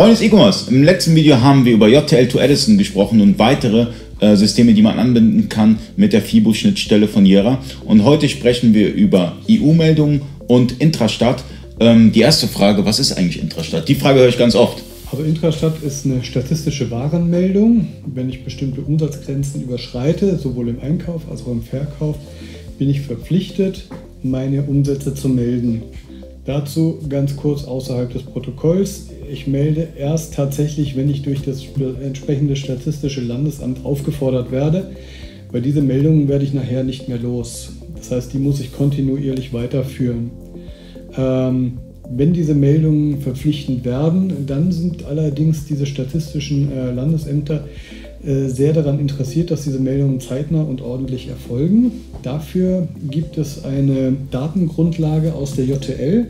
Freunde des E-Commerce, im letzten Video haben wir über JTL to Edison gesprochen und weitere äh, Systeme, die man anbinden kann mit der FIBO-Schnittstelle von Jera. Und heute sprechen wir über EU-Meldungen und Intrastat. Ähm, die erste Frage, was ist eigentlich Intrastat? Die Frage höre ich ganz oft. Also Intrastat ist eine statistische Warenmeldung. Wenn ich bestimmte Umsatzgrenzen überschreite, sowohl im Einkauf als auch im Verkauf, bin ich verpflichtet, meine Umsätze zu melden. Dazu ganz kurz außerhalb des Protokolls. Ich melde erst tatsächlich, wenn ich durch das entsprechende statistische Landesamt aufgefordert werde, weil diese Meldungen werde ich nachher nicht mehr los. Das heißt, die muss ich kontinuierlich weiterführen. Ähm, wenn diese Meldungen verpflichtend werden, dann sind allerdings diese statistischen äh, Landesämter äh, sehr daran interessiert, dass diese Meldungen zeitnah und ordentlich erfolgen. Dafür gibt es eine Datengrundlage aus der JTL.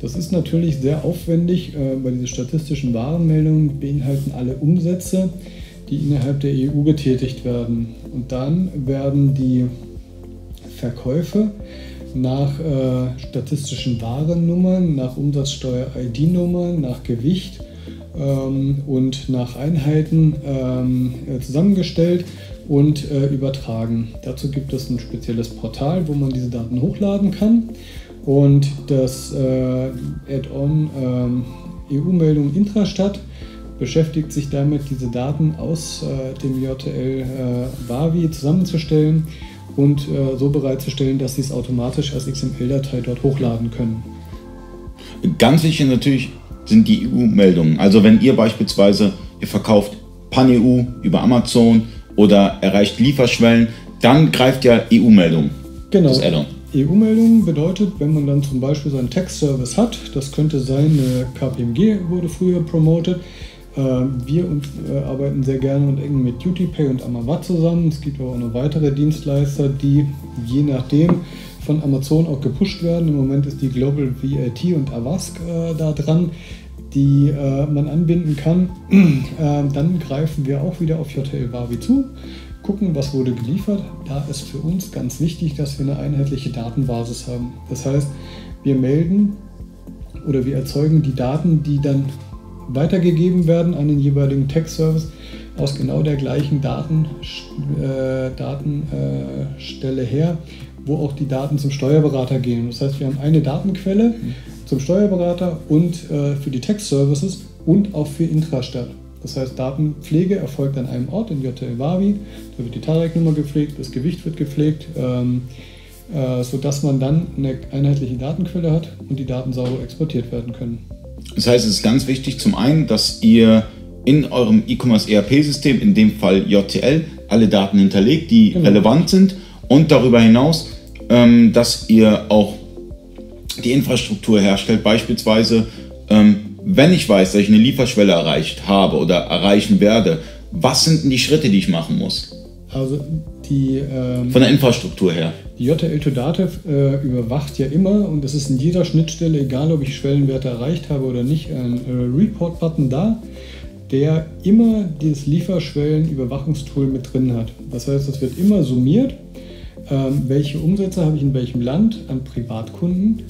Das ist natürlich sehr aufwendig, äh, weil diese statistischen Warenmeldungen beinhalten alle Umsätze, die innerhalb der EU getätigt werden. Und dann werden die Verkäufe nach äh, statistischen Warennummern, nach Umsatzsteuer-ID-Nummern, nach Gewicht ähm, und nach Einheiten ähm, äh, zusammengestellt und übertragen. Dazu gibt es ein spezielles Portal, wo man diese Daten hochladen kann. Und das äh, Add-on ähm, EU-Meldung Intrastat beschäftigt sich damit, diese Daten aus äh, dem JTL äh, Wavi zusammenzustellen und äh, so bereitzustellen, dass sie es automatisch als XML-Datei dort hochladen können. Ganz wichtig natürlich sind die EU-Meldungen. Also wenn ihr beispielsweise, ihr verkauft Pan-EU über Amazon oder erreicht Lieferschwellen, dann greift ja EU-Meldung. Genau. Das Add-on. EU-Meldung bedeutet, wenn man dann zum Beispiel seinen Text-Service hat, das könnte sein, KPMG wurde früher promotet, ähm, wir äh, arbeiten sehr gerne und eng mit DutyPay und Amazon zusammen. Es gibt aber auch noch weitere Dienstleister, die je nachdem von Amazon auch gepusht werden. Im Moment ist die Global VAT und Avask äh, da dran, die äh, man anbinden kann. Ähm, dann greifen wir auch wieder auf JTL Wavi zu, gucken, was wurde geliefert. Da ist für uns ganz wichtig, dass wir eine einheitliche Datenbasis haben. Das heißt, wir melden oder wir erzeugen die Daten, die dann weitergegeben werden an den jeweiligen Tech-Service aus genau der gleichen Daten, äh, Datenstelle her, wo auch die Daten zum Steuerberater gehen. Das heißt, wir haben eine Datenquelle mhm. zum Steuerberater und äh, für die Tech-Services und auch für Intrastat. Das heißt, Datenpflege erfolgt an einem Ort in JTL Wavi, da wird die Tarek-Nummer gepflegt, das Gewicht wird gepflegt, ähm, äh, sodass man dann eine einheitliche Datenquelle hat und die Daten sauber exportiert werden können. Das heißt, es ist ganz wichtig zum einen, dass ihr in eurem E-Commerce ERP-System, in dem Fall JTL, alle Daten hinterlegt, die genau. relevant sind und darüber hinaus, ähm, dass ihr auch die Infrastruktur herstellt, beispielsweise ähm, wenn ich weiß, dass ich eine Lieferschwelle erreicht habe oder erreichen werde, was sind denn die Schritte, die ich machen muss? Also die ähm, von der Infrastruktur her. Die JTL to Datev äh, überwacht ja immer und es ist in jeder Schnittstelle, egal ob ich Schwellenwerte erreicht habe oder nicht, ein äh, Report-Button da, der immer dieses Lieferschwellenüberwachungstool mit drin hat. Das heißt, es wird immer summiert, ähm, welche Umsätze habe ich in welchem Land an Privatkunden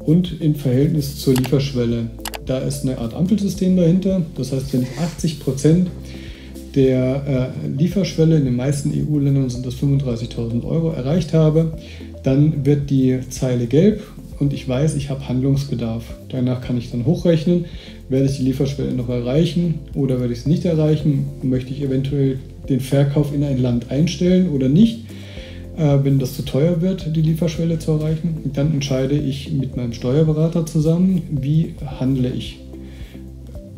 und im Verhältnis zur Lieferschwelle. Da ist eine Art Ampelsystem dahinter. Das heißt, wenn ich 80 Prozent der äh, Lieferschwelle, in den meisten EU-Ländern sind das 35.000 Euro, erreicht habe, dann wird die Zeile gelb und ich weiß, ich habe Handlungsbedarf. Danach kann ich dann hochrechnen, werde ich die Lieferschwelle noch erreichen oder werde ich es nicht erreichen, möchte ich eventuell den Verkauf in ein Land einstellen oder nicht. Äh, wenn das zu teuer wird, die Lieferschwelle zu erreichen, dann entscheide ich mit meinem Steuerberater zusammen, wie handle ich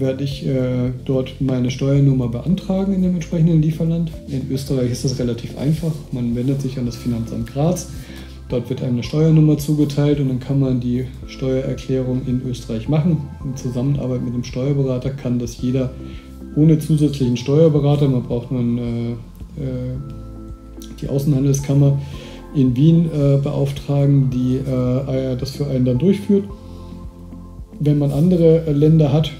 werde ich äh, dort meine Steuernummer beantragen in dem entsprechenden Lieferland. In Österreich ist das relativ einfach. Man wendet sich an das Finanzamt Graz. Dort wird einem eine Steuernummer zugeteilt und dann kann man die Steuererklärung in Österreich machen. In Zusammenarbeit mit dem Steuerberater kann das jeder ohne zusätzlichen Steuerberater. Man braucht nur äh, äh, die Außenhandelskammer in Wien äh, beauftragen, die äh, das für einen dann durchführt. Wenn man andere Länder hat,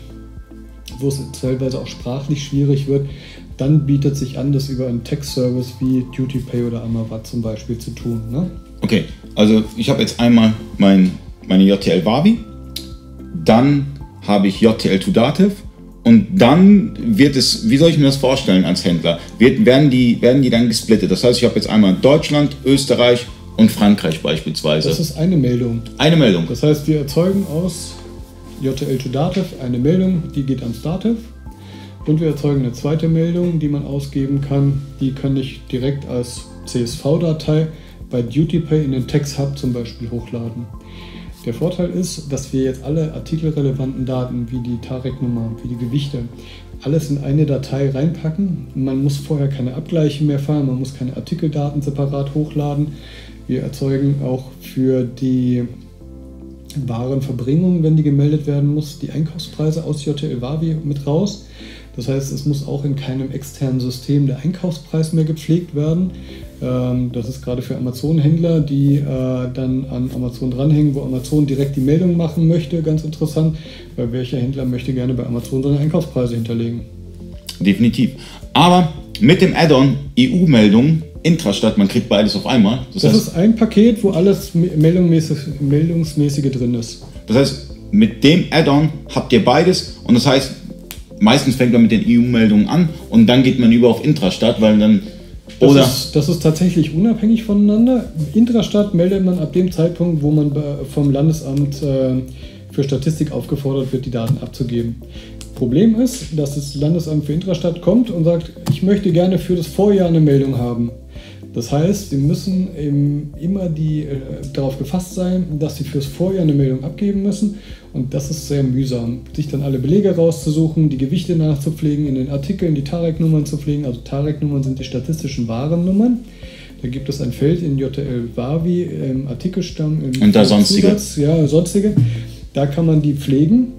wo es teilweise auch sprachlich schwierig wird, dann bietet sich an, das über einen Text-Service wie DutyPay oder Amavat zum Beispiel zu tun. Ne? Okay, also ich habe jetzt einmal mein, meine JTL Wavi, dann habe ich JTL to Dativ Und dann wird es, wie soll ich mir das vorstellen als Händler? Wird, werden, die, werden die dann gesplittet? Das heißt, ich habe jetzt einmal Deutschland, Österreich und Frankreich beispielsweise. Das ist eine Meldung. Eine Meldung. Das heißt, wir erzeugen aus JTL to Dativ eine Meldung, die geht ans Dativ. Und wir erzeugen eine zweite Meldung, die man ausgeben kann. Die kann ich direkt als CSV-Datei bei DutyPay in den Text Hub zum Beispiel hochladen. Der Vorteil ist, dass wir jetzt alle artikelrelevanten Daten wie die Tarek-Nummer, wie die Gewichte, alles in eine Datei reinpacken. Man muss vorher keine Abgleiche mehr fahren, man muss keine Artikeldaten separat hochladen. Wir erzeugen auch für die Warenverbringung, wenn die gemeldet werden muss, die Einkaufspreise aus JTL Wavi mit raus. Das heißt, es muss auch in keinem externen System der Einkaufspreis mehr gepflegt werden. Ähm, das ist gerade für Amazon-Händler, die äh, dann an Amazon dranhängen, wo Amazon direkt die Meldung machen möchte, ganz interessant, weil welcher Händler möchte gerne bei Amazon seine Einkaufspreise hinterlegen. Definitiv. Aber mit dem Add-on EU-Meldung Intrastadt, man kriegt beides auf einmal. Das, das heißt, ist ein Paket, wo alles meldungsmäßige, meldungsmäßige drin ist. Das heißt, mit dem Add-on habt ihr beides und das heißt, meistens fängt man mit den EU-Meldungen an und dann geht man über auf Intrastadt, weil dann. Das oder ist, das ist tatsächlich unabhängig voneinander. Intrastadt meldet man ab dem Zeitpunkt, wo man vom Landesamt äh, für Statistik aufgefordert wird, die Daten abzugeben. Problem ist, dass das Landesamt für Intrastadt kommt und sagt, ich möchte gerne für das Vorjahr eine Meldung haben. Das heißt, Sie müssen immer die, äh, darauf gefasst sein, dass Sie fürs Vorjahr eine Meldung abgeben müssen. Und das ist sehr mühsam, sich dann alle Belege rauszusuchen, die Gewichte nachzupflegen, in den Artikeln die Tarek-Nummern zu pflegen. Also Tarek-Nummern sind die statistischen Warennummern. Da gibt es ein Feld in JTL Wavi im Artikelstamm. Im Und da sonstige. Zusatz, ja, sonstige. Da kann man die pflegen.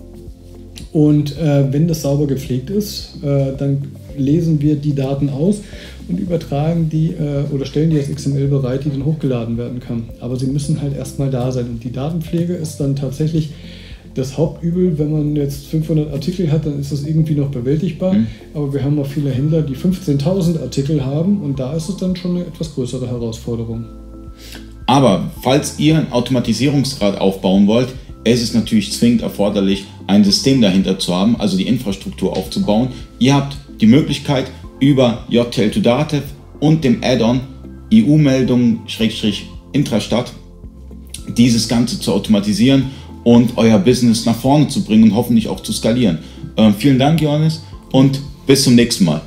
Und äh, wenn das sauber gepflegt ist, äh, dann lesen wir die Daten aus und übertragen die äh, oder stellen die als XML bereit, die dann hochgeladen werden kann. Aber sie müssen halt erstmal da sein. Und die Datenpflege ist dann tatsächlich das Hauptübel. Wenn man jetzt 500 Artikel hat, dann ist das irgendwie noch bewältigbar. Mhm. Aber wir haben auch viele Händler, die 15.000 Artikel haben und da ist es dann schon eine etwas größere Herausforderung. Aber falls ihr einen Automatisierungsgrad aufbauen wollt, es ist natürlich zwingend erforderlich, ein System dahinter zu haben, also die Infrastruktur aufzubauen. Ihr habt die Möglichkeit, über JTL to Datev und dem Add-on EU-Meldung-Intrastadt dieses Ganze zu automatisieren und euer Business nach vorne zu bringen und hoffentlich auch zu skalieren. Äh, vielen Dank, Johannes, und bis zum nächsten Mal.